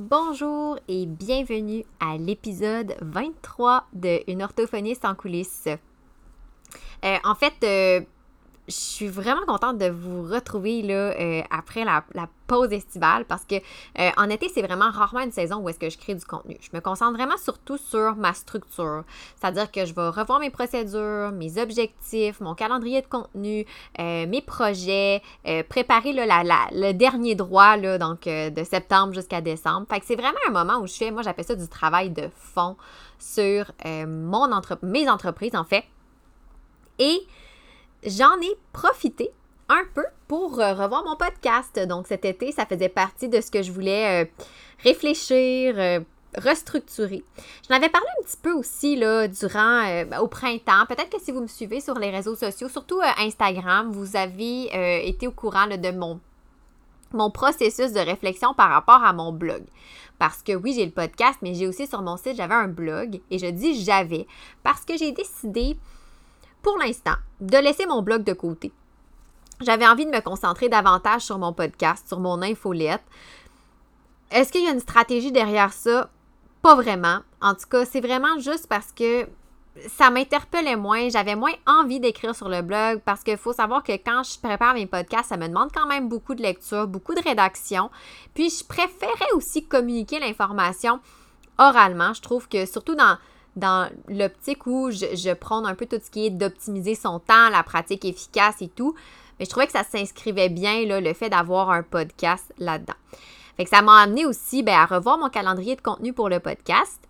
Bonjour et bienvenue à l'épisode 23 de Une orthophoniste en coulisses. Euh, en fait, euh, je suis vraiment contente de vous retrouver là, euh, après la, pause estivale parce que euh, en été, c'est vraiment rarement une saison où est-ce que je crée du contenu. Je me concentre vraiment surtout sur ma structure. C'est-à-dire que je vais revoir mes procédures, mes objectifs, mon calendrier de contenu, euh, mes projets, préparer le dernier droit là, donc de septembre jusqu'à décembre. Fait que c'est vraiment un moment où je fais, moi j'appelle ça du travail de fond sur mon entre mes entreprises en fait. Et j'en ai profité un peu pour euh, revoir mon podcast. Donc cet été, ça faisait partie de ce que je voulais euh, réfléchir, euh, restructurer. J'en avais parlé un petit peu aussi là, durant au printemps. Peut-être que si vous me suivez sur les réseaux sociaux, surtout Instagram, vous avez été au courant de mon, mon processus de réflexion par rapport à mon blog. Parce que oui, j'ai le podcast, mais j'ai aussi sur mon site, j'avais un blog. Et je dis j'avais parce que j'ai décidé pour l'instant, de laisser mon blog de côté. J'avais envie de me concentrer davantage sur mon podcast, sur mon infolette. Est-ce qu'il y a une stratégie derrière ça? Pas vraiment. En tout cas, c'est vraiment juste parce que ça m'interpellait moins, j'avais moins envie d'écrire sur le blog parce qu'il faut savoir que quand je prépare mes podcasts, ça me demande quand même beaucoup de lecture, beaucoup de rédaction. Puis je préférais aussi communiquer l'information oralement. Je trouve que surtout dans, dans l'optique où je, je prône un peu tout ce qui est d'optimiser son temps, la pratique efficace et tout. Mais je trouvais que ça s'inscrivait bien, là, le fait d'avoir un podcast là-dedans. Fait que ça m'a amené aussi ben, à revoir mon calendrier de contenu pour le podcast.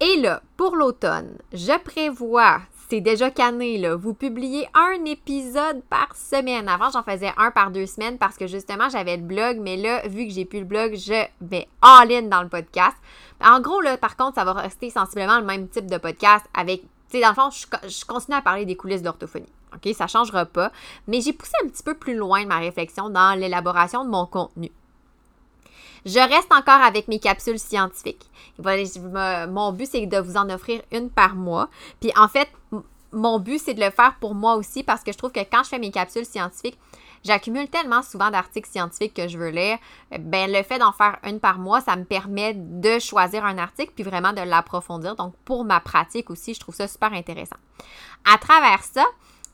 Et là, pour l'automne, je prévois, c'est déjà cané, là, vous publiez un épisode par semaine. Avant, j'en faisais un par deux semaines parce que justement, j'avais le blog, mais là, vu que j'ai plus le blog, je vais all-in dans le podcast. En gros, là, par contre, ça va rester sensiblement le même type de podcast avec, tu sais, dans le fond, je, continue à parler des coulisses de l'orthophonie. OK, ça changera pas. Mais j'ai poussé un petit peu plus loin ma réflexion dans l'élaboration de mon contenu. Je reste encore avec mes capsules scientifiques. Mon but, c'est de vous en offrir une par mois. Puis en fait, mon but, c'est de le faire pour moi aussi parce que je trouve que quand je fais mes capsules scientifiques, j'accumule tellement souvent d'articles scientifiques que je veux lire. Ben, le fait d'en faire une par mois, ça me permet de choisir un article puis vraiment de l'approfondir. Donc, pour ma pratique aussi, je trouve ça super intéressant. À travers ça,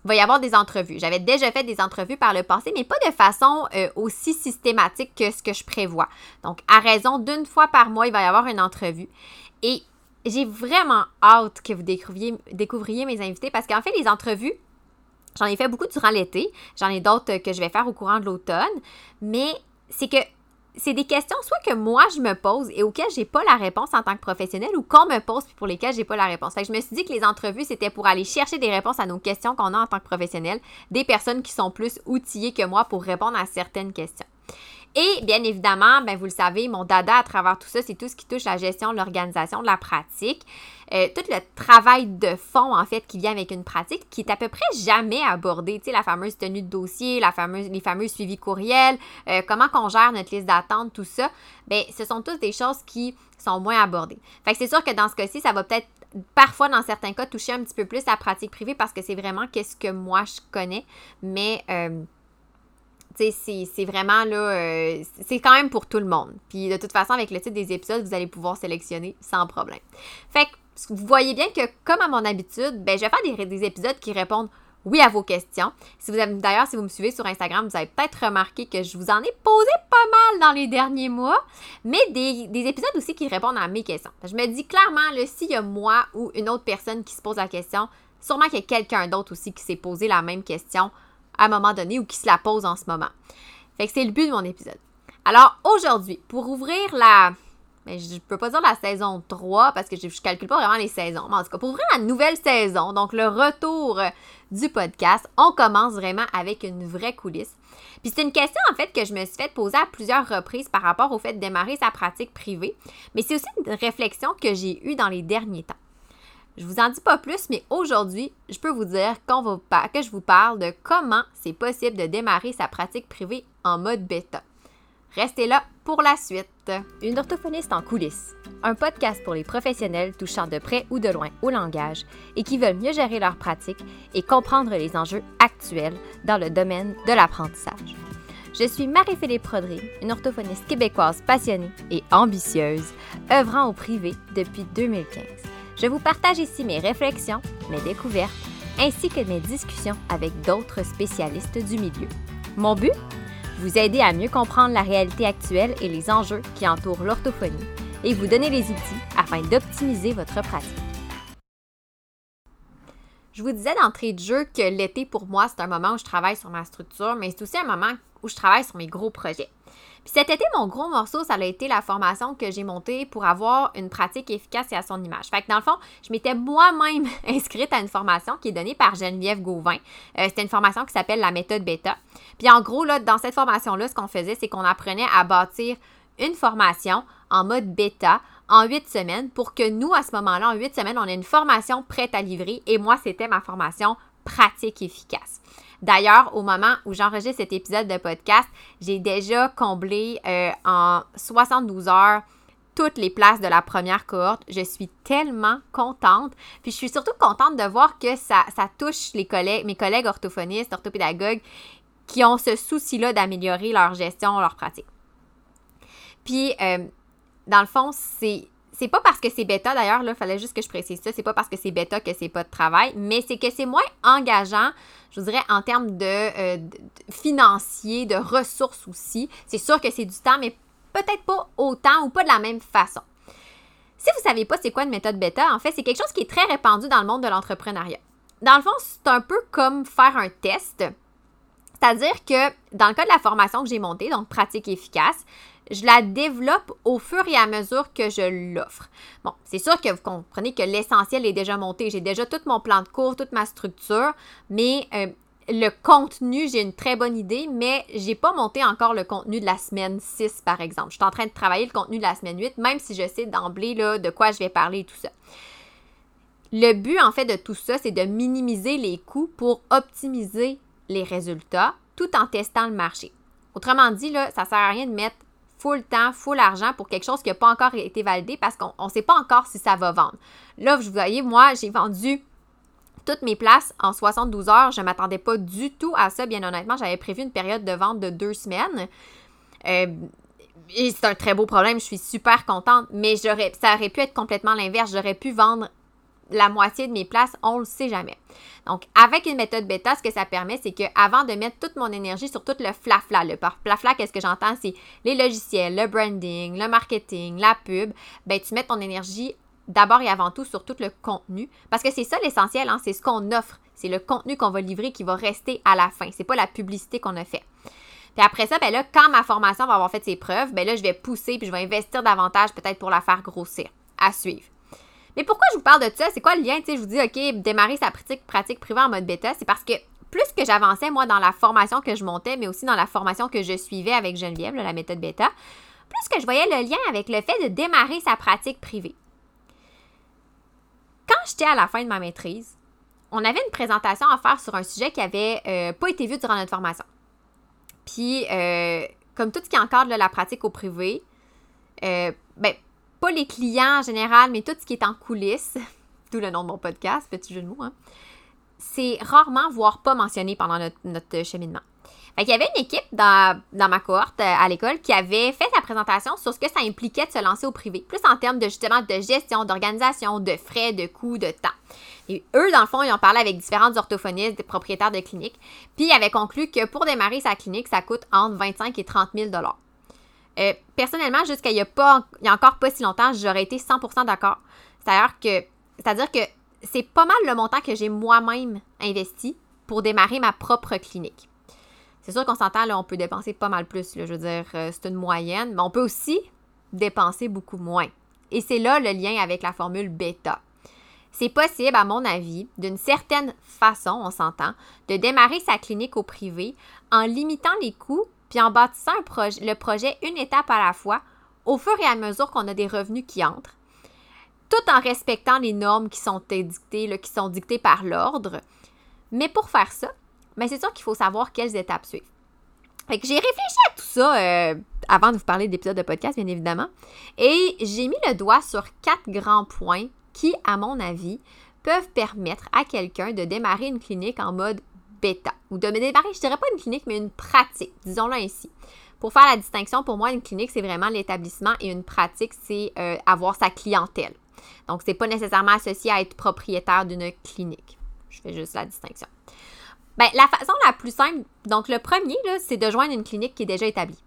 il va y avoir des entrevues. J'avais déjà fait des entrevues par le passé, mais pas de façon euh, aussi systématique que ce que je prévois. Donc, à raison d'une fois par mois, il va y avoir une entrevue. Et j'ai vraiment hâte que vous découvriez, mes invités parce qu'en fait, les entrevues, J'en ai fait beaucoup durant l'été. J'en ai d'autres que je vais faire au courant de l'automne. Mais c'est que c'est des questions soit que moi je me pose et auxquelles j'ai pas la réponse en tant que professionnel ou qu'on me pose puis pour lesquelles j'ai pas la réponse. Fait je me suis dit que les entrevues c'était pour aller chercher des réponses à nos questions qu'on a en tant que professionnel, des personnes qui sont plus outillées que moi pour répondre à certaines questions. Et bien évidemment, ben vous le savez, mon dada à travers tout ça, c'est tout ce qui touche la gestion, l'organisation, de la pratique. Euh, tout le travail de fond, en fait, qui vient avec une pratique qui est à peu près jamais abordé. Tu sais, la fameuse tenue de dossier, la fameuse, les fameux suivis courriels, euh, comment qu'on gère notre liste d'attente, tout ça. Bien, ce sont toutes des choses qui sont moins abordées. Fait que c'est sûr que dans ce cas-ci, ça va peut-être parfois, dans certains cas, toucher un petit peu plus la pratique privée parce que c'est vraiment qu'est-ce que moi je connais. Mais euh, c'est vraiment là, euh, c'est quand même pour tout le monde. Puis de toute façon, avec le titre des épisodes, vous allez pouvoir sélectionner sans problème. Fait que vous voyez bien que, comme à mon habitude, ben, je vais faire des, épisodes qui répondent oui à vos questions. Si vous d'ailleurs, si vous me suivez sur Instagram, vous avez peut-être remarqué que je vous en ai posé pas mal dans les derniers mois, mais des, épisodes aussi qui répondent à mes questions. Je me dis clairement, s'il y a moi ou une autre personne qui se pose la question, sûrement qu'il y a quelqu'un d'autre aussi qui s'est posé la même question à un moment donné ou qui se la pose en ce moment. Fait c'est le but de mon épisode. Alors aujourd'hui, pour ouvrir la. Mais je peux pas dire la saison 3 parce que je, ne calcule pas vraiment les saisons. Mais en tout cas, pour ouvrir la nouvelle saison, donc le retour du podcast, on commence vraiment avec une vraie coulisse. Puis c'est une question en fait que je me suis fait poser à plusieurs reprises par rapport au fait de démarrer sa pratique privée, mais c'est aussi une réflexion que j'ai eue dans les derniers temps. Je vous en dis pas plus, mais aujourd'hui, je peux vous dire qu'on va, que je vous parle de comment c'est possible de démarrer sa pratique privée en mode bêta. Restez là pour la suite. Une orthophoniste en coulisses, un podcast pour les professionnels touchant de près ou de loin au langage et qui veulent mieux gérer leur pratique et comprendre les enjeux actuels dans le domaine de l'apprentissage. Je suis Marie-Philippe Prodry, une orthophoniste québécoise passionnée et ambitieuse, œuvrant au privé depuis 2015. Je vous partage ici mes réflexions, mes découvertes, ainsi que mes discussions avec d'autres spécialistes du milieu. Mon but? Vous aider à mieux comprendre la réalité actuelle et les enjeux qui entourent l'orthophonie et vous donner les outils afin d'optimiser votre pratique. Je vous disais d'entrée de jeu que l'été, pour moi, c'est un moment où je travaille sur ma structure, mais c'est aussi un moment où je travaille sur mes gros projets. Puis cet été, mon gros morceau, ça a été la formation que j'ai montée pour avoir une pratique efficace et à son image. Fait que dans le fond, je m'étais moi-même inscrite à une formation qui est donnée par Geneviève Gauvin. Euh, c'était une formation qui s'appelle la méthode bêta. Puis en gros, là, dans cette formation-là, ce qu'on faisait, c'est qu'on apprenait à bâtir une formation en mode bêta en huit semaines pour que nous, à ce moment-là, en huit semaines, on ait une formation prête à livrer. Et moi, c'était ma formation pratique efficace. D'ailleurs, au moment où j'enregistre cet épisode de podcast, j'ai déjà comblé euh, en 72 heures toutes les places de la première cohorte. Je suis tellement contente. Puis je suis surtout contente de voir que ça, touche les collègues, mes collègues orthophonistes, orthopédagogues qui ont ce souci-là d'améliorer leur gestion, leur pratique. Puis, euh, dans le fond, c'est c'est pas parce que c'est bêta, d'ailleurs, là, il fallait juste que je précise ça, c'est pas parce que c'est bêta que c'est pas de travail, mais c'est que c'est moins engageant, je vous dirais, en termes de, euh, de ressources aussi. C'est sûr que c'est du temps, mais peut-être pas autant ou pas de la même façon. Si vous savez pas c'est quoi une méthode bêta, en fait, c'est quelque chose qui est très répandu dans le monde de l'entrepreneuriat. Dans le fond, c'est un peu comme faire un test. C'est-à-dire que dans le cas de la formation que j'ai montée, donc pratique efficace, je la développe au fur et à mesure que je l'offre. Bon, c'est sûr que vous comprenez que l'essentiel est déjà monté. J'ai déjà tout mon plan de cours, toute ma structure, mais euh, le contenu, j'ai une très bonne idée, mais j'ai pas monté encore le contenu de la semaine 6, par exemple. Je suis en train de travailler le contenu de la semaine 8, même si je sais d'emblée de quoi je vais parler et tout ça. Le but, en fait, de tout ça, c'est de minimiser les coûts pour optimiser les résultats tout en testant le marché. Autrement dit, ça ne sert à rien de mettre full temps, full argent pour quelque chose qui n'a pas encore été validé parce qu'on ne sait pas encore si ça va vendre. Là, vous voyez, moi, j'ai vendu toutes mes places en 72 heures. Je ne m'attendais pas du tout à ça, bien honnêtement. J'avais prévu une période de vente de deux semaines. Euh, et c'est un très beau problème, je suis super contente, mais j'aurais, ça aurait pu être complètement l'inverse. J'aurais pu vendre la moitié de mes places, on le sait jamais. Donc, avec une méthode bêta, ce que ça permet, c'est qu'avant de mettre toute mon énergie sur tout le flafla, le par flafla, qu'est-ce que j'entends, c'est les logiciels, le branding, le marketing, la pub, ben tu mets ton énergie d'abord et avant tout sur tout le contenu, parce que c'est ça l'essentiel, hein, c'est ce qu'on offre, c'est le contenu qu'on va livrer qui va rester à la fin, c'est pas la publicité qu'on a fait. Puis après ça, ben là, quand ma formation va avoir fait ses preuves, ben là, je vais pousser puis je vais investir davantage peut-être pour la faire grossir. À suivre. Mais pourquoi je vous parle de ça? C'est quoi le lien? Tu sais, je vous dis, OK, démarrer sa pratique, pratique privée en mode bêta, c'est parce que plus que j'avançais, moi, dans la formation que je montais, mais aussi dans la formation que je suivais avec Geneviève, la méthode bêta, plus que je voyais le lien avec le fait de démarrer sa pratique privée. Quand j'étais à la fin de ma maîtrise, on avait une présentation à faire sur un sujet qui n'avait euh, pas été vu durant notre formation. Puis, euh, comme tout ce qui encadre la pratique au privé, euh, ben, pas les clients en général, mais tout ce qui est en coulisses, d'où le nom de mon podcast, petit jeu de mots, hein, c'est rarement, voire pas mentionné pendant notre, cheminement. Fait il y avait une équipe dans, ma cohorte euh, à l'école qui avait fait sa présentation sur ce que ça impliquait de se lancer au privé, plus en termes de justement de gestion, d'organisation, de frais, de coûts, de temps. Et eux, dans le fond, ils ont parlé avec différentes orthophonistes, des propriétaires de cliniques, puis ils avaient conclu que pour démarrer sa clinique, ça coûte entre 25 et 30 000 euh, personnellement, jusqu'à il y a encore pas si longtemps, j'aurais été 100% d'accord. C'est-à-dire que, c'est-à-dire que c'est pas mal le montant que j'ai moi-même investi pour démarrer ma propre clinique. C'est sûr qu'on s'entend, là, on peut dépenser pas mal plus. je veux dire, euh, c'est une moyenne, mais on peut aussi dépenser beaucoup moins. Et c'est là le lien avec la formule bêta. C'est possible, à mon avis, d'une certaine façon, on s'entend, de démarrer sa clinique au privé en limitant les coûts puis en bâtissant le projet une étape à la fois, au fur et à mesure qu'on a des revenus qui entrent, tout en respectant les normes qui sont dictées, qui sont dictées par l'ordre. Mais pour faire ça, ben, c'est sûr qu'il faut savoir quelles étapes suivre. Fait que j'ai réfléchi à tout ça euh, avant de vous parler d'épisodes de podcast, bien évidemment. Et j'ai mis le doigt sur quatre grands points qui, à mon avis, peuvent permettre à quelqu'un de démarrer une clinique en mode bêta. Ou de démarrer, je dirais pas une clinique, mais une pratique, disons-le ainsi. Pour faire la distinction, pour moi, une clinique, c'est vraiment l'établissement et une pratique, c'est euh, avoir sa clientèle. Donc, c'est pas nécessairement associé à être propriétaire d'une clinique. Je fais juste la distinction. Ben, la façon la plus simple, donc le premier, c'est de joindre une clinique qui est déjà établie.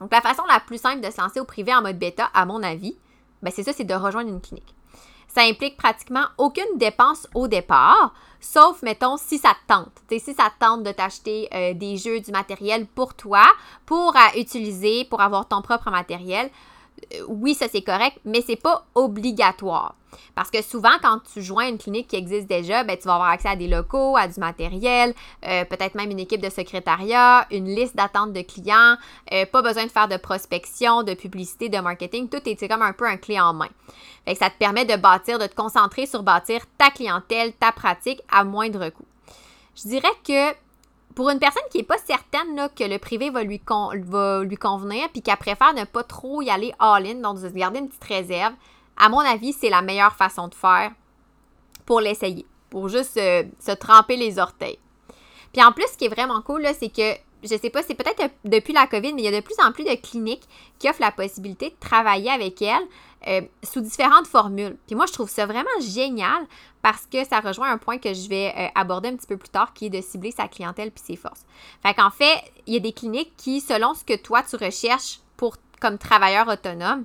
Donc, la façon la plus simple de se lancer au privé en mode bêta, à mon avis, ben, c'est ça, c'est de rejoindre une clinique. Ça implique pratiquement aucune dépense au départ, sauf, mettons, si ça te tente. si ça te tente de t'acheter euh, des jeux, du matériel pour toi, pour euh, utiliser, pour avoir ton propre matériel, oui, ça c'est correct, mais c'est pas obligatoire. Parce que souvent, quand tu joins une clinique qui existe déjà, ben, tu vas avoir accès à des locaux, à du matériel, euh, peut-être même une équipe de secrétariat, une liste d'attente de clients, euh, pas besoin de faire de prospection, de publicité, de marketing. Tout est comme un peu un clé en main. Ça te permet de bâtir, de te concentrer sur bâtir ta clientèle, ta pratique à moindre coût. Je dirais que pour une personne qui n'est pas certaine que le privé va lui, va lui convenir, puis qui préfère ne pas trop y aller all-in, donc de garder une petite réserve, à mon avis, c'est la meilleure façon de faire pour l'essayer, pour juste se tremper les orteils. Puis en plus, ce qui est vraiment cool, c'est que je sais pas, c'est peut-être depuis la COVID, mais il y a de plus en plus de cliniques qui offrent la possibilité de travailler avec elles euh, sous différentes formules. Puis moi, je trouve ça vraiment génial parce que ça rejoint un point que je vais euh, aborder un petit peu plus tard, qui est de cibler sa clientèle puis ses forces. Fait qu'en fait, il y a des cliniques qui, selon ce que toi, tu recherches comme travailleur autonome,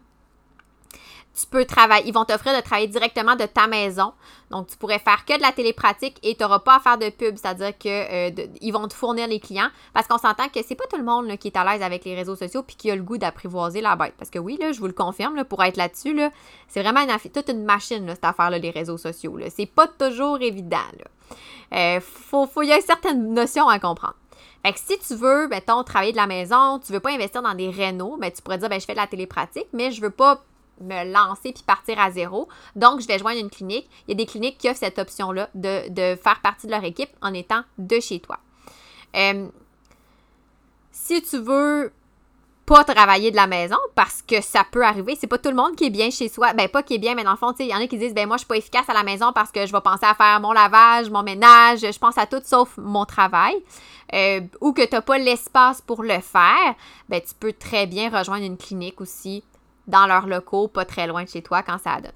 tu peux travailler, ils vont t'offrir de travailler directement de ta maison. Donc, tu pourrais faire que de la télépratique et tu n'auras pas à faire de pub, c'est-à-dire qu'ils euh, vont te fournir les clients parce qu'on s'entend que c'est pas tout le monde qui est à l'aise avec les réseaux sociaux puis qui a le goût d'apprivoiser la bête. Parce que oui, là, je vous le confirme, pour être là-dessus, là, c'est vraiment une, toute une machine, cette affaire-là, les réseaux sociaux. C'est pas toujours évident. Il euh, faut, faut, y a certaines notions à comprendre. Fait que si tu veux, mettons, travailler de la maison, tu veux pas investir dans des rénaux, ben, tu pourrais dire, ben, je fais de la télépratique, mais je veux pas me lancer puis partir à zéro. Donc, je vais joindre une clinique. Il y a des cliniques qui offrent cette option-là de, faire partie de leur équipe en étant de chez toi. Euh, si tu veux pas travailler de la maison parce que ça peut arriver. C'est pas tout le monde qui est bien chez soi. Ben, pas qui est bien, mais dans le fond, il y en a qui disent, ben, moi, je suis pas efficace à la maison parce que je vais penser à faire mon lavage, mon ménage, je pense à tout sauf mon travail. Euh, ou que tu n'as pas l'espace pour le faire, ben, tu peux très bien rejoindre une clinique aussi dans leurs locaux, pas très loin de chez toi quand ça donne.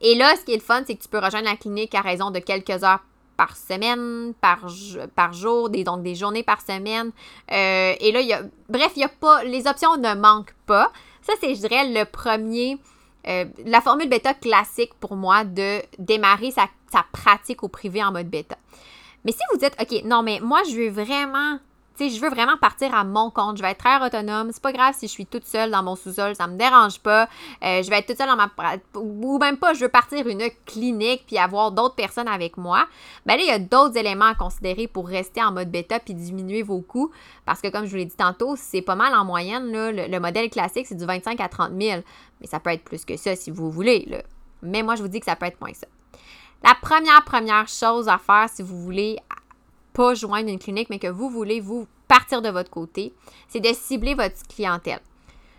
Et là, ce qui est le fun, c'est que tu peux rejoindre la clinique à raison de quelques heures par semaine, par, jour, donc des journées par semaine. Euh, et là, bref, il y a pas, les options ne manquent pas. Ça, c'est, je dirais, le premier, euh, la formule bêta classique pour moi de démarrer sa, sa pratique au privé en mode bêta. Mais si vous dites, OK, non, mais moi, je veux vraiment je veux vraiment partir à mon compte. Je vais être très autonome. C'est pas grave si je suis toute seule dans mon sous-sol, ça me dérange pas. Euh, je vais être toute seule dans ma. Ou même pas, je veux partir une clinique puis avoir d'autres personnes avec moi. Ben là, il y a d'autres éléments à considérer pour rester en mode bêta puis diminuer vos coûts. Parce que, comme je vous l'ai dit tantôt, c'est pas mal en moyenne. Le, modèle classique, c'est du 25 à 30 000. Mais ça peut être plus que ça si vous voulez. Là. Mais moi, je vous dis que ça peut être moins ça. La première, première chose à faire si vous voulez pas joindre une clinique, mais que vous voulez vous partir de votre côté, c'est de cibler votre clientèle.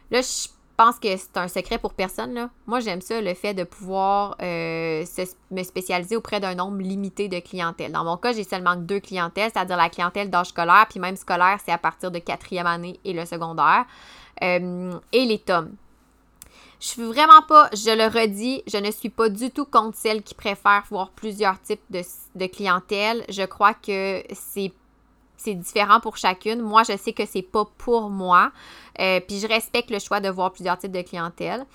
Là, je pense que c'est un secret pour personne. Moi, j'aime ça, le fait de pouvoir euh, me spécialiser auprès d'un nombre limité de clientèle. Dans mon cas, j'ai seulement deux clientèles, c'est-à-dire la clientèle d'âge scolaire, puis même scolaire, c'est à partir de quatrième année et le secondaire, euh, et les tomes. Je suis vraiment pas, je le redis, je ne suis pas du tout contre celles qui préfèrent voir plusieurs types de, clientèle. Je crois que c'est différent pour chacune. Moi, je sais que c'est pas pour moi. Euh, puis je respecte le choix de voir plusieurs types de clientèle.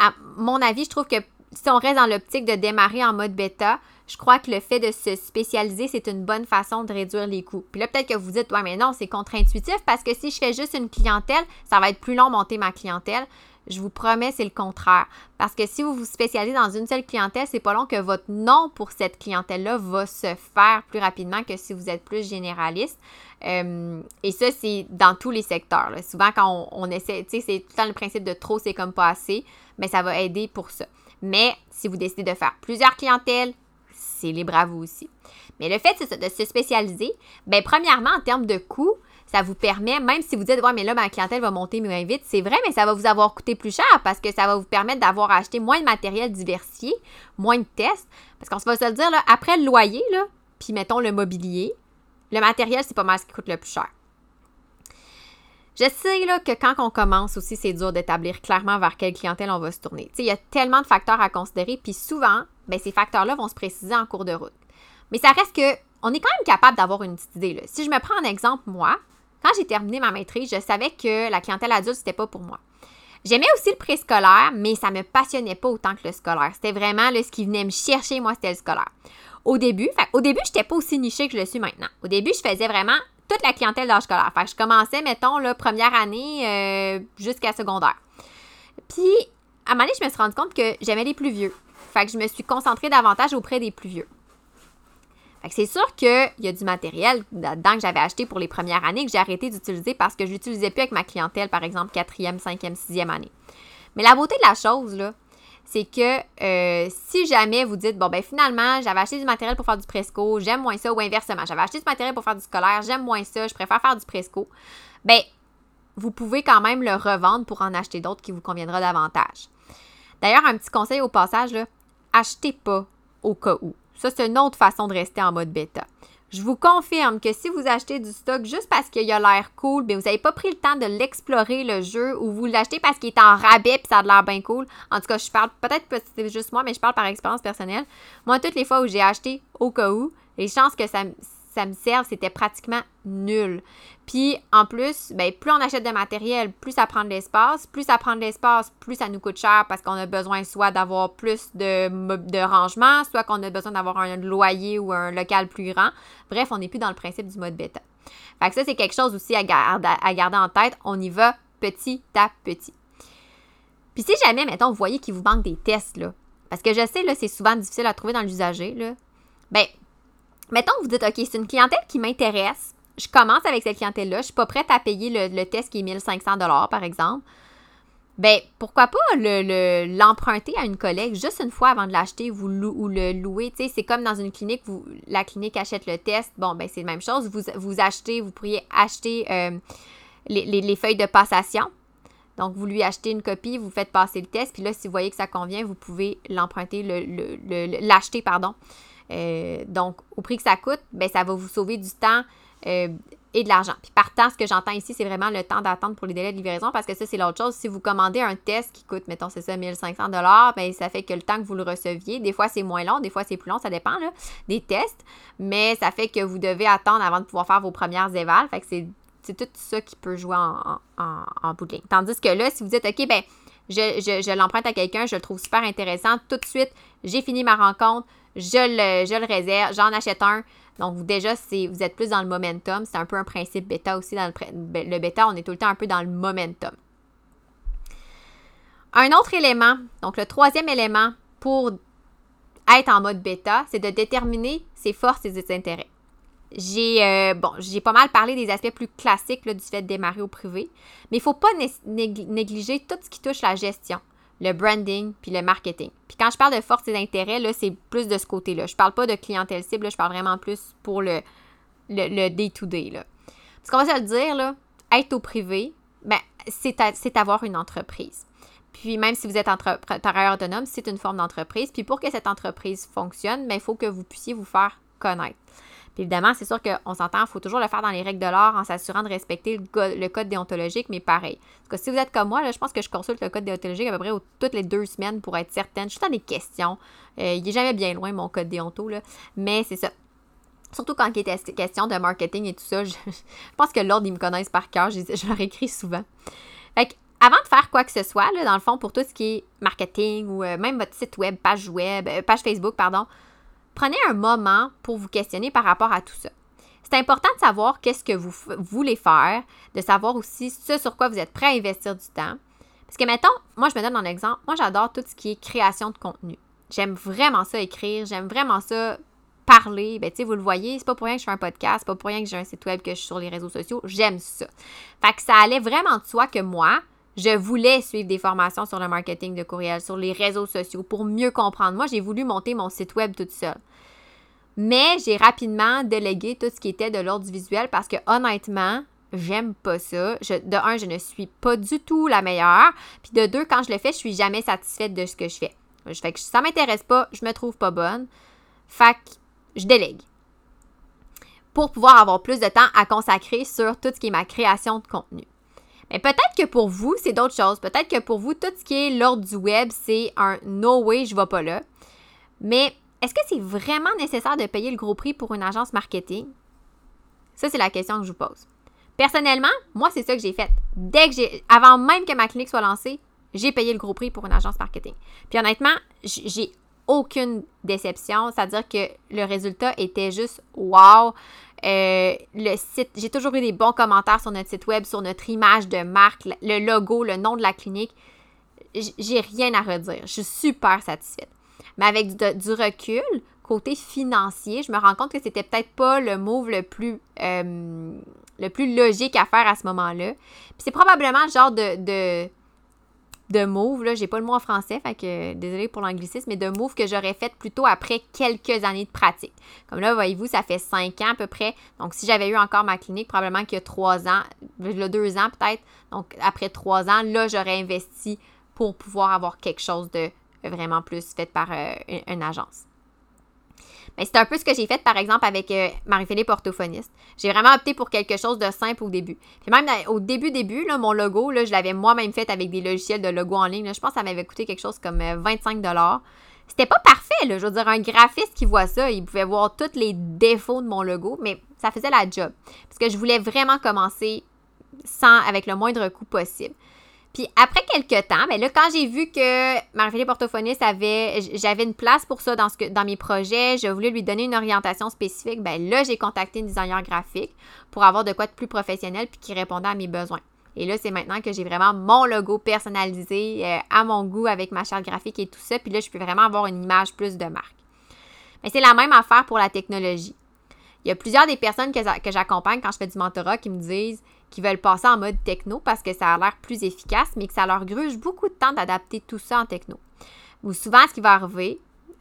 À mon avis, je trouve que si on reste dans l'optique de démarrer en mode bêta, je crois que le fait de se spécialiser, c'est une bonne façon de réduire les coûts. Puis là, peut-être que vous dites, ouais, mais non, c'est contre-intuitif parce que si je fais juste une clientèle, ça va être plus long monter ma clientèle. Je vous promets, c'est le contraire. Parce que si vous vous spécialisez dans une seule clientèle, c'est pas long que votre nom pour cette clientèle-là va se faire plus rapidement que si vous êtes plus généraliste. Euh, et ça, c'est dans tous les secteurs. Souvent, quand on, essaie, tu sais, c'est tout le le principe de trop, c'est comme pas assez, mais ça va aider pour ça. Mais si vous décidez de faire plusieurs clientèles, c'est libre à vous aussi. Mais le fait de se spécialiser, bien, premièrement, en termes de coûts, ça vous permet, même si vous dites, ouais, mais là, ma clientèle va monter moins vite, c'est vrai, mais ça va vous avoir coûté plus cher parce que ça va vous permettre d'avoir acheté moins de matériel diversifié, moins de tests. Parce qu'on se va se le dire, là, après le loyer, là, puis mettons le mobilier, le matériel, c'est pas mal ce qui coûte le plus cher. Je sais là, que quand on commence aussi, c'est dur d'établir clairement vers quelle clientèle on va se tourner. Il y a tellement de facteurs à considérer, puis souvent, ben, ces facteurs-là vont se préciser en cours de route. Mais ça reste que on est quand même capable d'avoir une petite idée. Là. Si je me prends en exemple, moi, quand j'ai terminé ma maîtrise, je savais que la clientèle adulte, c'était pas pour moi. J'aimais aussi le préscolaire, mais ça me passionnait pas autant que le scolaire. C'était vraiment ce qui venait me chercher, moi, c'était le scolaire. Au début, au début, je n'étais pas aussi nichée que je le suis maintenant. Au début, je faisais vraiment toute la clientèle d'âge scolaire. Fait je commençais, mettons, la première année euh, jusqu'à secondaire. Puis, à un moment je me suis rendu compte que j'aimais les plus vieux. Fait que je me suis concentrée davantage auprès des plus vieux. C'est sûr qu'il y a du matériel dedans que j'avais acheté pour les premières années que j'ai arrêté d'utiliser parce que je l'utilisais plus avec ma clientèle, par exemple, quatrième, cinquième, sixième année. Mais la beauté de la chose, c'est que euh, si jamais vous dites, bon, ben finalement, j'avais acheté du matériel pour faire du presco, j'aime moins ça, ou inversement, j'avais acheté du matériel pour faire du scolaire, j'aime moins ça, je préfère faire du presco, ben, vous pouvez quand même le revendre pour en acheter d'autres qui vous conviendra davantage. D'ailleurs, un petit conseil au passage, là, achetez pas au cas où. Ça, c'est une autre façon de rester en mode bêta. Je vous confirme que si vous achetez du stock juste parce qu'il a l'air cool, bien, vous n'avez pas pris le temps de l'explorer le jeu ou vous l'achetez parce qu'il est en rabais et ça a l'air bien cool. En tout cas, je parle peut-être que c'est juste moi, mais je parle par expérience personnelle. Moi, toutes les fois où j'ai acheté au cas où, les chances que ça, ça me serve, c'était pratiquement nul. Puis en plus, ben, plus on achète de matériel, plus ça prend de l'espace. Plus ça prend de l'espace, plus ça nous coûte cher parce qu'on a besoin soit d'avoir plus de, de rangement, soit qu'on a besoin d'avoir un loyer ou un local plus grand. Bref, on n'est plus dans le principe du mode bêta. Fait que ça, c'est quelque chose aussi à, garder, à garder en tête. On y va petit à petit. Puis si jamais, mettons, vous voyez qu'il vous manque des tests, là, parce que je sais, là, c'est souvent difficile à trouver dans l'usager, là, ben, mettons que vous dites, OK, c'est une clientèle qui m'intéresse. Je commence avec cette clientèle-là. Je suis pas prête à payer le, test qui est 1500 par exemple. Ben, pourquoi pas l'emprunter le, à une collègue juste une fois avant de l'acheter ou le louer. c'est comme dans une clinique, vous, la clinique achète le test. Bon, ben, c'est la même chose. Vous, vous achetez, vous pourriez acheter euh, les, les, feuilles de passation. Donc, vous lui achetez une copie, vous faites passer le test, puis là, si vous voyez que ça convient, vous pouvez l'emprunter, l'acheter, pardon, euh, donc, au prix que ça coûte, ben, ça va vous sauver du temps euh, et de l'argent. Puis partant, ce que j'entends ici, c'est vraiment le temps d'attente pour les délais de livraison parce que ça, c'est l'autre chose. Si vous commandez un test qui coûte, mettons, c'est ça, 1500 ben, ça fait que le temps que vous le receviez, des fois, c'est moins long, des fois, c'est plus long, ça dépend là, des tests, mais ça fait que vous devez attendre avant de pouvoir faire vos premières évals. Fait que c'est, tout ça qui peut jouer en, en, bout. Tandis que là, si vous dites, OK, ben, je, l'emprunte à quelqu'un, je le trouve super intéressant, tout de suite, j'ai fini ma rencontre, je le, je réserve, j'en achète un. Donc, déjà, vous êtes plus dans le momentum. C'est un peu un principe bêta aussi. Dans le, le bêta, on est tout le temps un peu dans le momentum. Un autre élément, donc le troisième élément pour être en mode bêta, c'est de déterminer ses forces et ses intérêts. J'ai euh, bon, j'ai pas mal parlé des aspects plus classiques du fait de démarrer au privé, mais il faut pas négliger tout ce qui touche la gestion le branding puis le marketing. Puis quand je parle de force et d'intérêt, là, c'est plus de ce côté-là. Je parle pas de clientèle cible, je parle vraiment plus pour le, le, day-to-day. Là. Parce qu'on va se le dire, là, être au privé, ben, c'est avoir une entreprise. Puis même si vous êtes travailleur autonome, c'est une forme d'entreprise. Puis pour que cette entreprise fonctionne, ben, il faut que vous puissiez vous faire connaître évidemment, c'est sûr qu'on s'entend, il faut toujours le faire dans les règles de l'art en s'assurant de respecter le, code déontologique, mais pareil. Parce que si vous êtes comme moi, je pense que je consulte le code déontologique à peu près toutes les deux semaines pour être certaine. Je suis dans des questions. Euh, il n'est jamais bien loin, mon code déonto. Mais c'est ça. Surtout quand il était question de marketing et tout ça, je, pense que l'ordre, ils me connaissent par cœur. Je, leur écris souvent. Fait avant de faire quoi que ce soit, dans le fond, pour tout ce qui est marketing ou euh, même votre site web, page web, euh, page Facebook, pardon, prenez un moment pour vous questionner par rapport à tout ça. C'est important de savoir qu'est-ce que vous voulez faire, de savoir aussi ce sur quoi vous êtes prêt à investir du temps. Parce que mettons, moi je me donne un exemple, moi j'adore tout ce qui est création de contenu. J'aime vraiment ça écrire, j'aime vraiment ça parler. Ben, tu sais, vous le voyez, c'est pas pour rien que je fais un podcast, c'est pas pour rien que j'ai un site web, que je suis sur les réseaux sociaux. J'aime ça. Fait que ça allait vraiment de soi que moi, je voulais suivre des formations sur le marketing de courriel, sur les réseaux sociaux pour mieux comprendre. Moi, j'ai voulu monter mon site web toute seule. Mais j'ai rapidement délégué tout ce qui était de l'ordre du visuel parce que honnêtement, j'aime pas ça. de un, je ne suis pas du tout la meilleure. Puis de deux, quand je le fais, je suis jamais satisfaite de ce que je fais. Je fais que ça m'intéresse pas, je me trouve pas bonne. Fait que je délègue. pour pouvoir avoir plus de temps à consacrer sur tout ce qui est ma création de contenu. Mais peut-être que pour vous, c'est d'autres choses. Peut-être que pour vous, tout ce qui est l'ordre du web, c'est un no way, je ne vais pas là. Mais est-ce que c'est vraiment nécessaire de payer le gros prix pour une agence marketing? Ça, c'est la question que je vous pose. Personnellement, moi, c'est ça que j'ai fait. Dès que j'ai, avant même que ma clinique soit lancée, j'ai payé le gros prix pour une agence marketing. Puis honnêtement, j'ai aucune déception. C'est-à-dire que le résultat était juste wow. Euh, le site, j'ai toujours eu des bons commentaires sur notre site web, sur notre image de marque, le logo, le nom de la clinique. J'ai rien à redire. Je suis super satisfaite. Mais avec du, recul, côté financier, je me rends compte que c'était peut-être pas le move le plus, euh, logique à faire à ce moment-là. Puis c'est probablement le genre de move, là, j'ai pas le mot en français, désolé pour l'anglicisme, mais de move que j'aurais fait plutôt après quelques années de pratique. Comme là, voyez-vous, ça fait cinq ans à peu près. Donc, si j'avais eu encore ma clinique, probablement qu'il y a trois ans, deux ans peut-être. Donc, après trois ans, là, j'aurais investi pour pouvoir avoir quelque chose de vraiment plus fait par euh, une agence. C'est un peu ce que j'ai fait, par exemple, avec euh, Marie-Philippe Orthophoniste. J'ai vraiment opté pour quelque chose de simple au début. Puis même au début, début, là, mon logo, je l'avais moi-même fait avec des logiciels de logo en ligne. Je pense que ça m'avait coûté quelque chose comme 25 euh, C'était pas parfait, là. Je veux dire, un graphiste qui voit ça, il pouvait voir tous les défauts de mon logo, mais ça faisait la job. Parce que je voulais vraiment commencer sans, avec le moindre coût possible. Puis après quelques temps, ben là, quand j'ai vu que Marie-Philippe Orthophoniste avait, j'avais une place pour ça dans, mes projets, je voulais lui donner une orientation spécifique, ben là, j'ai contacté une designer graphique pour avoir de quoi de plus professionnel puis qui répondait à mes besoins. Et là, c'est maintenant que j'ai vraiment mon logo personnalisé euh, à mon goût avec ma charte graphique et tout ça. Puis là, je peux vraiment avoir une image plus de marque. Mais c'est la même affaire pour la technologie. Il y a plusieurs des personnes que j'accompagne quand je fais du mentorat qui me disent qui veulent passer en mode techno parce que ça a l'air plus efficace, mais que ça leur gruge beaucoup de temps d'adapter tout ça en techno. Ou souvent, ce qui va arriver,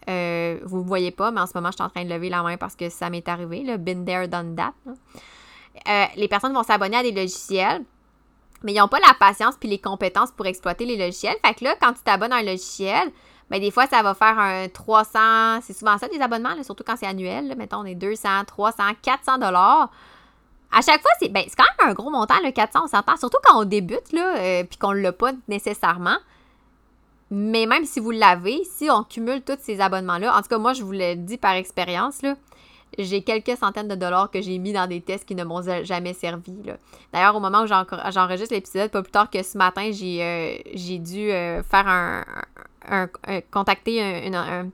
euh, vous ne voyez pas, mais en ce moment, je suis en train de lever la main parce que ça m'est arrivé, le been there, done that. Euh, les personnes vont s'abonner à des logiciels, mais ils n'ont pas la patience puis les compétences pour exploiter les logiciels. Fait que là, quand tu t'abonnes à un logiciel, ben des fois, ça va faire un 300, c'est souvent ça des abonnements, surtout quand c'est annuel. mettons, on est 200, 300, 400 dollars à chaque fois, c'est ben, quand même un gros montant, le 400, on s'entend. Surtout quand on débute, là, euh, puis qu'on ne l'a pas nécessairement. Mais même si vous l'avez, si on cumule tous ces abonnements-là, en tout cas, moi, je vous le dis par expérience, là, j'ai quelques centaines de dollars que j'ai mis dans des tests qui ne m'ont jamais servi. D'ailleurs, au moment où j'enregistre l'épisode, pas plus tard que ce matin, j'ai euh, dû euh, faire un, contacter un, un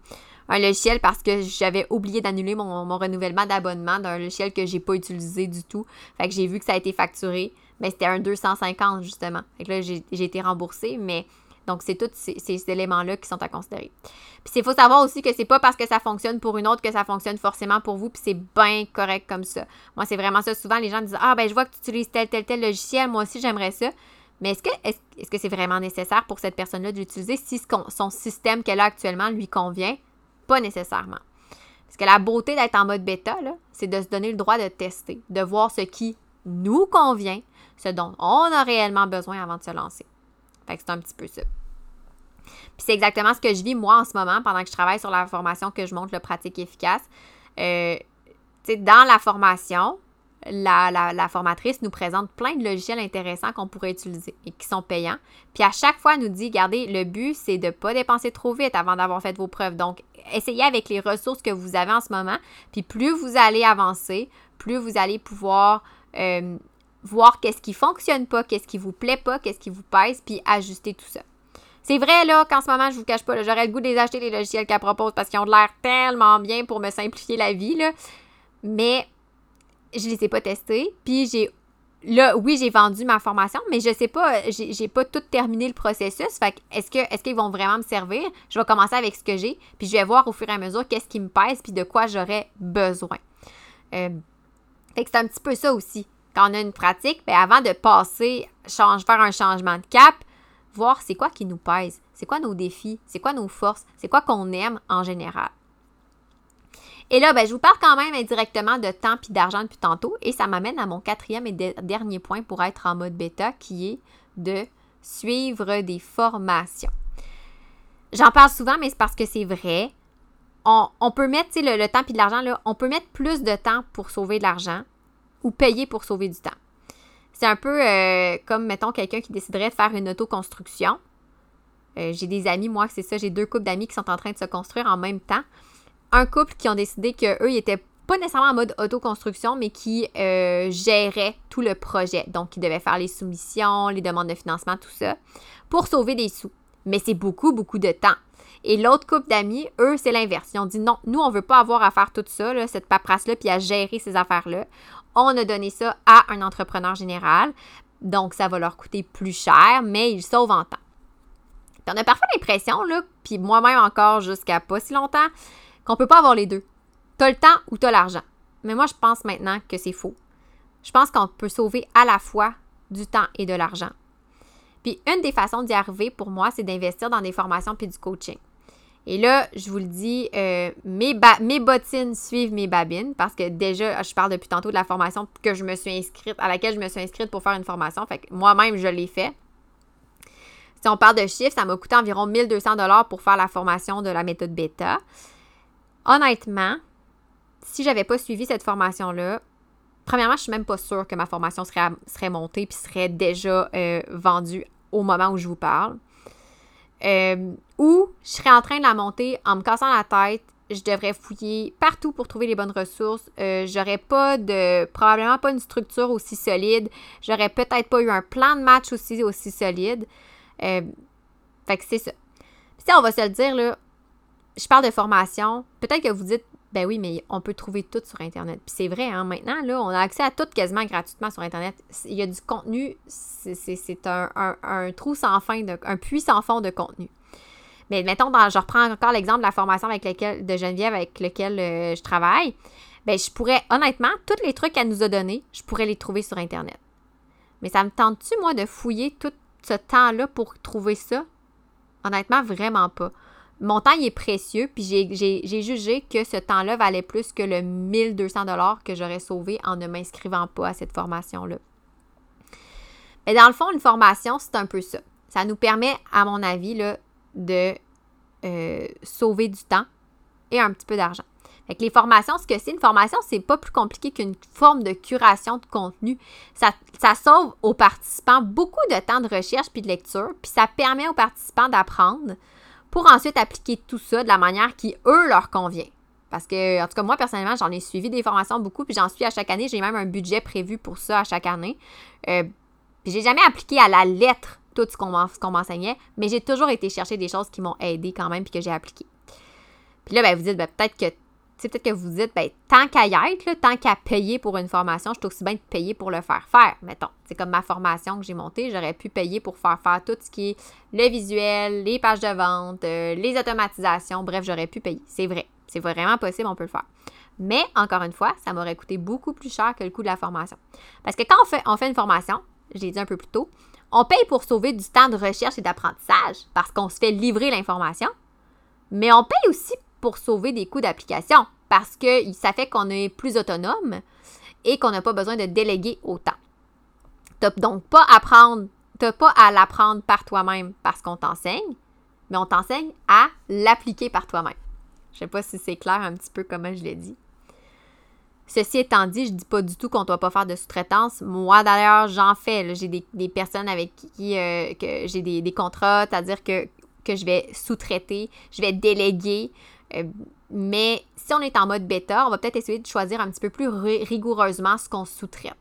logiciel parce que j'avais oublié d'annuler mon, renouvellement d'abonnement d'un logiciel que j'ai pas utilisé du tout. Fait que j'ai vu que ça a été facturé. Mais c'était un 250 justement. Fait que là, j'ai été remboursée, mais donc c'est tous ces, éléments-là qui sont à considérer. Puis il faut savoir aussi que c'est pas parce que ça fonctionne pour une autre que ça fonctionne forcément pour vous, puis c'est bien correct comme ça. Moi, c'est vraiment ça. Souvent, les gens disent Ah, ben, je vois que tu utilises tel, tel, tel logiciel, moi aussi, j'aimerais ça. Mais est-ce que est-ce que c'est vraiment nécessaire pour cette personne-là d'utiliser si son système qu'elle a actuellement lui convient? Nécessairement. Parce que la beauté d'être en mode bêta, c'est de se donner le droit de tester, de voir ce qui nous convient, ce dont on a réellement besoin avant de se lancer. Fait c'est un petit peu ça. Puis c'est exactement ce que je vis moi en ce moment pendant que je travaille sur la formation que je montre le pratique efficace. Euh, dans la formation, la, formatrice nous présente plein de logiciels intéressants qu'on pourrait utiliser et qui sont payants. Puis à chaque fois, elle nous dit, regardez, le but, c'est de ne pas dépenser trop vite avant d'avoir fait vos preuves. Donc, essayez avec les ressources que vous avez en ce moment. Puis plus vous allez avancer, plus vous allez pouvoir euh, voir qu'est-ce qui fonctionne pas, qu'est-ce qui vous plaît pas, qu'est-ce qui vous pèse, puis ajuster tout ça. C'est vrai, là, qu'en ce moment, je vous cache pas, j'aurais le goût de les acheter, les logiciels qu'elle propose, parce qu'ils ont l'air tellement bien pour me simplifier la vie, là. Mais je les ai pas testés. Puis j'ai là, oui, j'ai vendu ma formation, mais je sais pas, j'ai pas tout terminé le processus. Fait est-ce que est-ce qu'ils vont vraiment me servir? Je vais commencer avec ce que j'ai, puis je vais voir au fur et à mesure qu'est-ce qui me pèse, puis de quoi j'aurais besoin. Euh, fait que c'est un petit peu ça aussi. Quand on a une pratique, bien, avant de passer, faire un changement de cap, voir c'est quoi qui nous pèse, c'est quoi nos défis, c'est quoi nos forces, c'est quoi qu'on aime en général. Et là, ben, je vous parle quand même indirectement de temps puis d'argent depuis tantôt. Et ça m'amène à mon quatrième et dernier point pour être en mode bêta, qui est de suivre des formations. J'en parle souvent, mais c'est parce que c'est vrai. on, peut mettre le, le temps puis de l'argent, on peut mettre plus de temps pour sauver de l'argent ou payer pour sauver du temps. C'est un peu euh, comme, mettons, quelqu'un qui déciderait de faire une autoconstruction. Euh, j'ai des amis, moi, c'est ça, j'ai deux couples d'amis qui sont en train de se construire en même temps. Un couple qui ont décidé qu'eux, ils étaient pas nécessairement en mode autoconstruction, mais qui euh, géraient tout le projet. Donc, ils devaient faire les soumissions, les demandes de financement, tout ça, pour sauver des sous. Mais c'est beaucoup, beaucoup de temps. Et l'autre couple d'amis, eux, c'est l'inverse. Ils ont dit non, nous, on veut pas avoir à faire tout ça, cette paperasse-là, puis à gérer ces affaires-là. On a donné ça à un entrepreneur général. Donc, ça va leur coûter plus cher, mais ils sauvent en temps. On a parfois l'impression, là, puis moi-même encore jusqu'à pas si longtemps, qu'on peut pas avoir les deux. T'as le temps ou t'as l'argent. Mais moi, je pense maintenant que c'est faux. Je pense qu'on peut sauver à la fois du temps et de l'argent. Puis une des façons d'y arriver pour moi, c'est d'investir dans des formations puis du coaching. Et là, je vous le dis, euh, mes, bottines suivent mes babines parce que déjà, je parle depuis tantôt de la formation que je me suis inscrite, à laquelle je me suis inscrite pour faire une formation. Fait que moi-même, je l'ai fait. Si on parle de chiffres, ça m'a coûté environ 1200 dollars pour faire la formation de la méthode bêta. Honnêtement, si j'avais pas suivi cette formation-là, premièrement, je suis même pas sûre que ma formation serait, montée puis serait déjà euh, vendue au moment où je vous parle. Euh, ou je serais en train de la monter en me cassant la tête. Je devrais fouiller partout pour trouver les bonnes ressources. Euh, j'aurais pas de. probablement pas une structure aussi solide. J'aurais peut-être pas eu un plan de match aussi, solide. Euh, fait c'est ça. si on va se le dire, là, je parle de formation. Peut-être que vous dites, ben oui, mais on peut trouver tout sur Internet. Puis c'est vrai, hein, maintenant, là, on a accès à tout quasiment gratuitement sur Internet. Il y a du contenu, c'est un, trou sans fin, un puits sans fond de contenu. Mais mettons, je reprends encore l'exemple de la formation avec laquelle, de Geneviève avec laquelle euh, je travaille. Ben, je pourrais, honnêtement, tous les trucs qu'elle nous a donnés, je pourrais les trouver sur Internet. Mais ça me tente-tu, moi, de fouiller tout ce temps-là pour trouver ça? Honnêtement, vraiment pas mon temps il est précieux, puis j'ai jugé que ce temps-là valait plus que le 1200 dollars que j'aurais sauvé en ne m'inscrivant pas à cette formation-là. Mais dans le fond, une formation, c'est un peu ça. Ça nous permet, à mon avis, de euh, sauver du temps et un petit peu d'argent. Fait les formations, ce que c'est, une formation, c'est pas plus compliqué qu'une forme de curation de contenu. Ça, ça sauve aux participants beaucoup de temps de recherche puis de lecture, puis ça permet aux participants d'apprendre pour ensuite appliquer tout ça de la manière qui, eux, leur convient. Parce que, en tout cas, moi, personnellement, j'en ai suivi des formations beaucoup, puis j'en suis à chaque année. J'ai même un budget prévu pour ça à chaque année. Euh, puis j'ai jamais appliqué à la lettre tout ce qu'on m'enseignait, mais j'ai toujours été chercher des choses qui m'ont aidé quand même, puis que j'ai appliqué. Puis là, ben, vous dites, ben, peut-être que peut-être que vous dites, ben, tant qu'à y être, tant qu'à payer pour une formation, je suis aussi bien de payer pour le faire faire, mettons. C'est comme ma formation que j'ai montée, j'aurais pu payer pour faire faire tout ce qui est le visuel, les pages de vente, euh, les automatisations, bref, j'aurais pu payer. C'est vrai. C'est vraiment possible, on peut le faire. Mais, encore une fois, ça m'aurait coûté beaucoup plus cher que le coût de la formation. Parce que quand on fait, on fait une formation, je l'ai dit un peu plus tôt, on paye pour sauver du temps de recherche et d'apprentissage parce qu'on se fait livrer l'information, mais on paye aussi pour sauver des coûts d'application parce que ça fait qu'on est plus autonome et qu'on n'a pas besoin de déléguer autant. Tu donc pas à apprendre, pas à l'apprendre par toi-même parce qu'on t'enseigne, mais on t'enseigne à l'appliquer par toi-même. Je sais pas si c'est clair un petit peu comment je l'ai dit. Ceci étant dit, je dis pas du tout qu'on ne doit pas faire de sous-traitance. Moi, d'ailleurs, j'en fais. J'ai des, personnes avec qui euh, j'ai des, des, contrats, c'est-à-dire que, que je vais sous-traiter, je vais déléguer. Euh, mais si on est en mode bêta, on va peut-être essayer de choisir un petit peu plus rigoureusement ce qu'on sous-traite.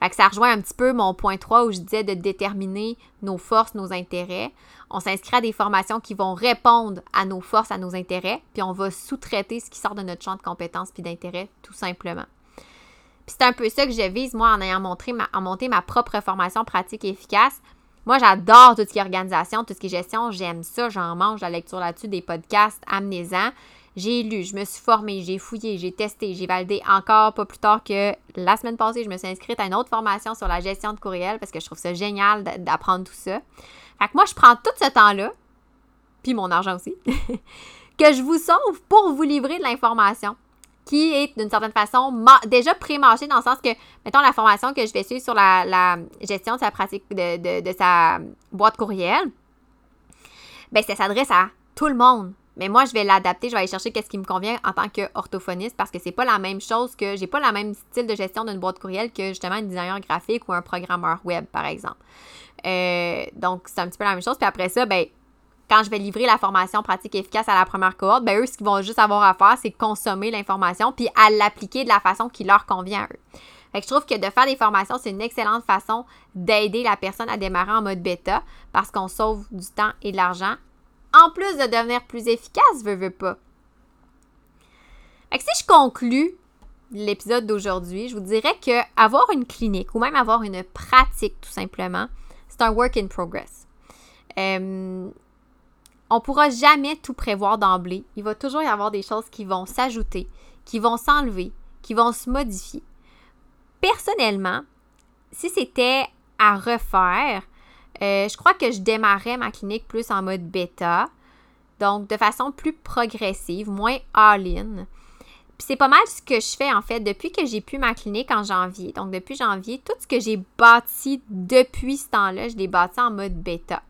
Fait que ça rejoint un petit peu mon point 3 où je disais de déterminer nos forces, nos intérêts. On s'inscrit à des formations qui vont répondre à nos forces, à nos intérêts, puis on va sous-traiter ce qui sort de notre champ de compétences puis d'intérêts, tout simplement. Puis c'est un peu ça que je vise, moi, en ayant montré monté ma propre formation pratique et efficace. Moi, j'adore tout ce qui est organisation, tout ce qui est gestion. J'aime ça. J'en mange la lecture là-dessus, des podcasts, amenez-en. J'ai lu, je me suis formée, j'ai fouillé, j'ai testé, j'ai validé encore pas plus tard que la semaine passée, je me suis inscrite à une autre formation sur la gestion de courriel parce que je trouve ça génial d'apprendre tout ça. Fait que moi, je prends tout ce temps-là, puis mon argent aussi, que je vous sauve pour vous livrer de l'information qui est d'une certaine façon déjà pré-marché dans le sens que, mettons, la formation que je vais suivre sur la, gestion de sa pratique de, de sa boîte courriel, ben ça s'adresse à tout le monde Mais moi, je vais l'adapter, je vais aller chercher qu'est-ce qui me convient en tant qu'orthophoniste parce que c'est pas la même chose que j'ai pas le même style de gestion d'une boîte courriel que justement un designer graphique ou un programmeur web, par exemple. Euh, donc, c'est un petit peu la même chose. Puis après ça, ben, quand je vais livrer la formation pratique efficace à la première cohorte, ben eux, ce qu'ils vont juste avoir à faire, c'est consommer l'information puis à l'appliquer de la façon qui leur convient à eux. Fait que je trouve que de faire des formations, c'est une excellente façon d'aider la personne à démarrer en mode bêta parce qu'on sauve du temps et de l'argent. En plus de devenir plus efficace, veux, veux pas. Fait que si je conclus l'épisode d'aujourd'hui, je vous dirais que avoir une clinique ou même avoir une pratique tout simplement, c'est un work in progress. Euh, on pourra jamais tout prévoir d'emblée. Il va toujours y avoir des choses qui vont s'ajouter, qui vont s'enlever, qui vont se modifier. Personnellement, si c'était à refaire, euh, je crois que je démarrais ma clinique plus en mode bêta, donc de façon plus progressive, moins all-in. C'est pas mal ce que je fais en fait depuis que j'ai pu ma clinique en janvier. Donc depuis janvier, tout ce que j'ai bâti depuis ce temps-là, je l'ai bâti en mode bêta.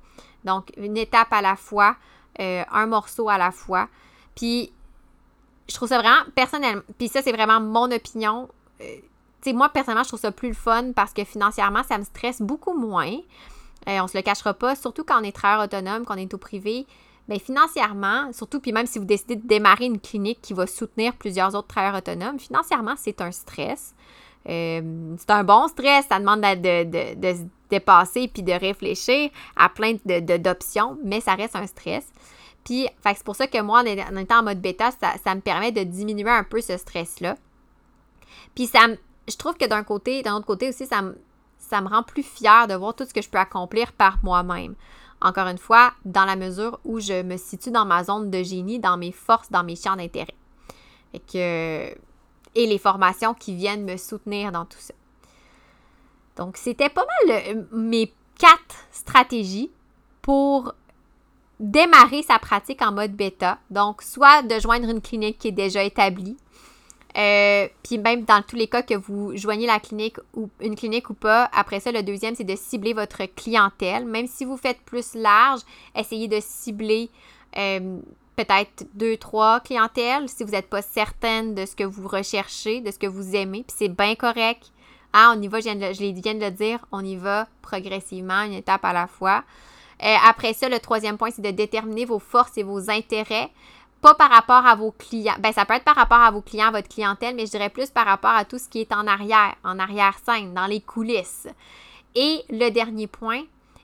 Donc une étape à la fois, euh, un morceau à la fois. Puis je trouve ça vraiment personnellement, puis ça c'est vraiment mon opinion. Euh, tu sais, moi personnellement, je trouve ça plus le fun parce que financièrement, ça me stresse beaucoup moins. Euh, on se le cachera pas, surtout quand on est travailleur autonome, qu'on est au privé. Bien, financièrement, surtout, puis même si vous décidez de démarrer une clinique qui va soutenir plusieurs autres travailleurs autonomes, financièrement, c'est un stress. Euh, c'est un bon stress, ça demande de, de, se dépasser puis de réfléchir à plein d'options, mais ça reste un stress. Puis, c'est pour ça que moi, en étant en mode bêta, ça, me permet de diminuer un peu ce stress-là. Puis, ça, je trouve que d'un côté, d'un autre côté aussi, ça, ça me rend plus fière de voir tout ce que je peux accomplir par moi-même. Encore une fois, dans la mesure où je me situe dans ma zone de génie, dans mes forces, dans mes champs d'intérêt. Et et les formations qui viennent me soutenir dans tout ça. Donc, c'était pas mal euh, mes quatre stratégies pour démarrer sa pratique en mode bêta. Donc, soit de joindre une clinique qui est déjà établie, euh, puis même dans tous les cas que vous joignez la clinique ou une clinique ou pas, après ça, le deuxième, c'est de cibler votre clientèle. Même si vous faites plus large, essayez de cibler euh, peut-être deux, trois clientèles si vous n'êtes pas certaine de ce que vous recherchez, de ce que vous aimez. Puis c'est bien correct. Ah, on y va, je, viens de, le dire, on y va progressivement, une étape à la fois. Euh, après ça, le troisième point, c'est de déterminer vos forces et vos intérêts pas par rapport à vos clients. Ben, ça peut être par rapport à vos clients, votre clientèle, mais je dirais plus par rapport à tout ce qui est en arrière, en arrière-scène, dans les coulisses. Et le dernier point,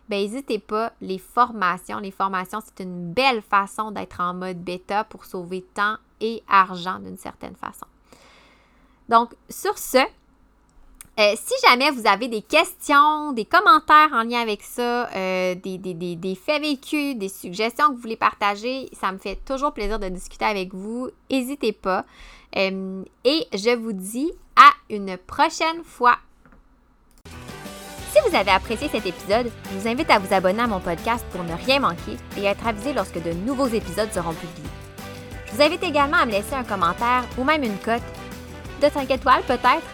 ben, n'hésitez pas, les formations. Les formations, c'est une belle façon d'être en mode bêta pour sauver temps et argent d'une certaine façon. Donc, sur ce, euh, si jamais vous avez des questions, des commentaires en lien avec ça, euh, des, des, faits vécus, des suggestions que vous voulez partager, ça me fait toujours plaisir de discuter avec vous. N'hésitez pas. Euh, et je vous dis à une prochaine fois. Si vous avez apprécié cet épisode, je vous invite à vous abonner à mon podcast pour ne rien manquer et être avisé lorsque de nouveaux épisodes seront publiés. Je vous invite également à me laisser un commentaire ou même une cote de 5 étoiles peut-être